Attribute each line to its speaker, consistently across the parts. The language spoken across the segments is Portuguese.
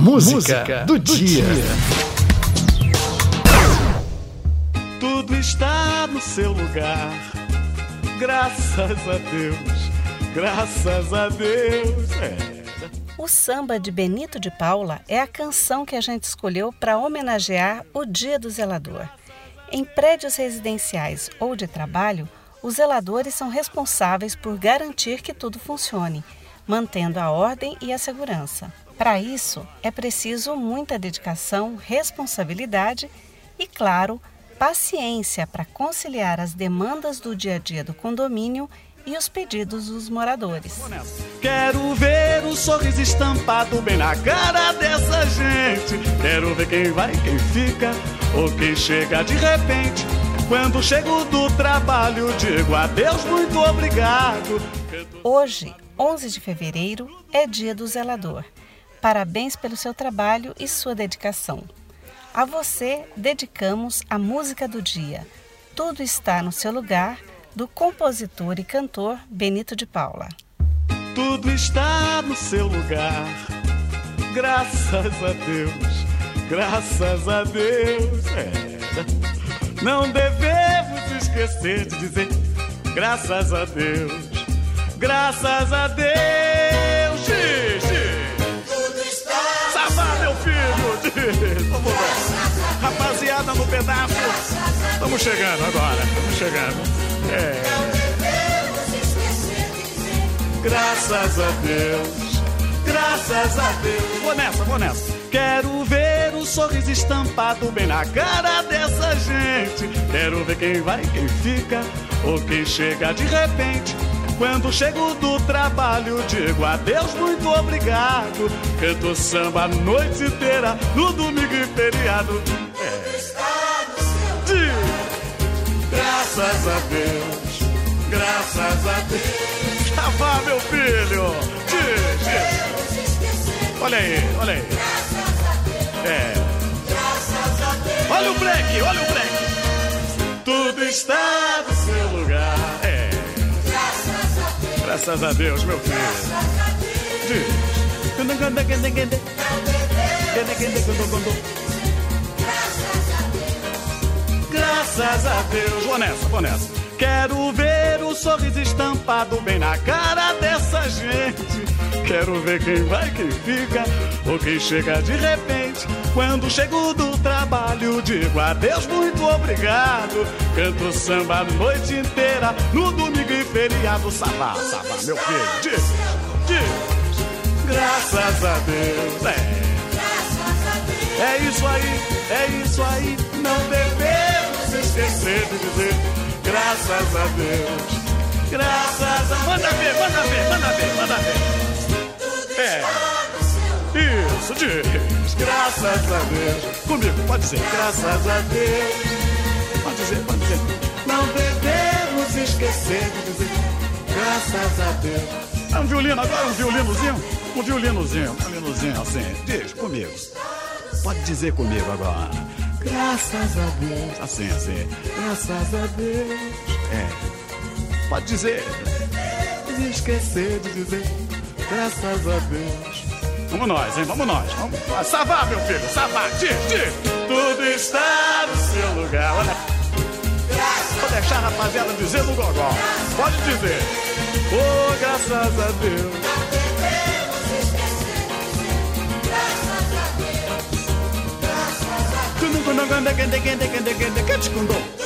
Speaker 1: Música, Música do, do dia. dia.
Speaker 2: Tudo está no seu lugar. Graças a Deus. Graças a Deus. É.
Speaker 3: O samba de Benito de Paula é a canção que a gente escolheu para homenagear o Dia do Zelador. Em prédios residenciais ou de trabalho, os zeladores são responsáveis por garantir que tudo funcione, mantendo a ordem e a segurança. Para isso, é preciso muita dedicação, responsabilidade e, claro, paciência para conciliar as demandas do dia a dia do condomínio e os pedidos dos moradores.
Speaker 2: Quero ver um sorriso estampado bem na cara dessa gente. Quero ver quem vai, quem fica ou quem chega de repente. Quando chego do trabalho, digo adeus, muito obrigado.
Speaker 3: Hoje, 11 de fevereiro, é dia do zelador. Parabéns pelo seu trabalho e sua dedicação. A você dedicamos a música do dia. Tudo está no seu lugar, do compositor e cantor Benito de Paula.
Speaker 2: Tudo está no seu lugar, graças a Deus, graças a Deus. É. Não devemos esquecer de dizer graças a Deus, graças a Deus. Rapaziada no pedaço. Estamos chegando agora. Estamos chegando. É. Graças a Deus. Graças a Deus. Vou nessa, vou nessa. Quero ver um sorriso estampado bem na cara dessa gente. Quero ver quem vai, quem fica ou quem chega de repente. Quando chego do trabalho, digo adeus, muito obrigado. Canto samba a noite inteira, no domingo e feriado. É. De... Graças a Deus, graças a Deus. Já vá, meu filho. De... Olha aí, olha aí. É. Olha o break, olha o break. Tudo está no seu lugar. Graças a Deus, meu filho. Graças a Deus. Vou nessa, vou nessa. Quero ver o sorriso estampado bem na cara dessa gente. Quero ver quem vai, quem fica ou quem chega de repente. Quando chego do trabalho, digo adeus, muito obrigado. Canto samba a noite inteira, no domingo e feriado. Sabá, sabá, meu filho, diz, diz. Graças a Deus, é. É isso aí, é isso aí. Não devemos esquecer de dizer graças a Deus. Graças a Manda ver, manda ver, manda ver, manda ver. É. Isso, diz. Graças a Deus. Comigo, pode dizer. Graças a Deus. Pode dizer, pode dizer. Não devemos esquecer de dizer. Graças a Deus. É um violino agora, um violinozinho? Um violinozinho, um violinozinho assim. Diz comigo. Pode dizer comigo agora. Graças a Deus. Assim, assim. Graças a Deus. É. Pode dizer. Esquecer de dizer. Graças a Deus. Vamos nós, hein? Vamos nós. Vamos. Savá, meu filho, Savá, tira, tira. Tudo está no seu lugar. Olha. Vou deixar a rapaziada dizer no gogó. Pode dizer. Oh, graças a Deus. Tudo está.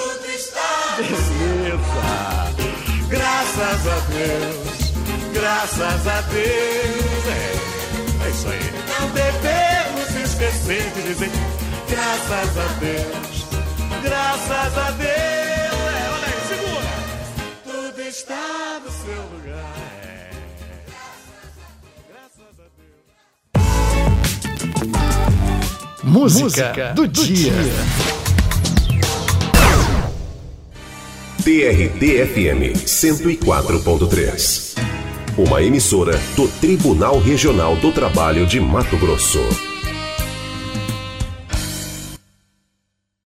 Speaker 2: Graças a Deus. É. É isso aí. Não devemos esquecer de dizer graças a Deus, graças a Deus. É, olha aí, segura. Tudo está no seu lugar. É. Graças
Speaker 1: a Deus. Música, Música do, do, dia. dia.
Speaker 4: TRT-FM 104.3 uma emissora do Tribunal Regional do Trabalho de Mato Grosso.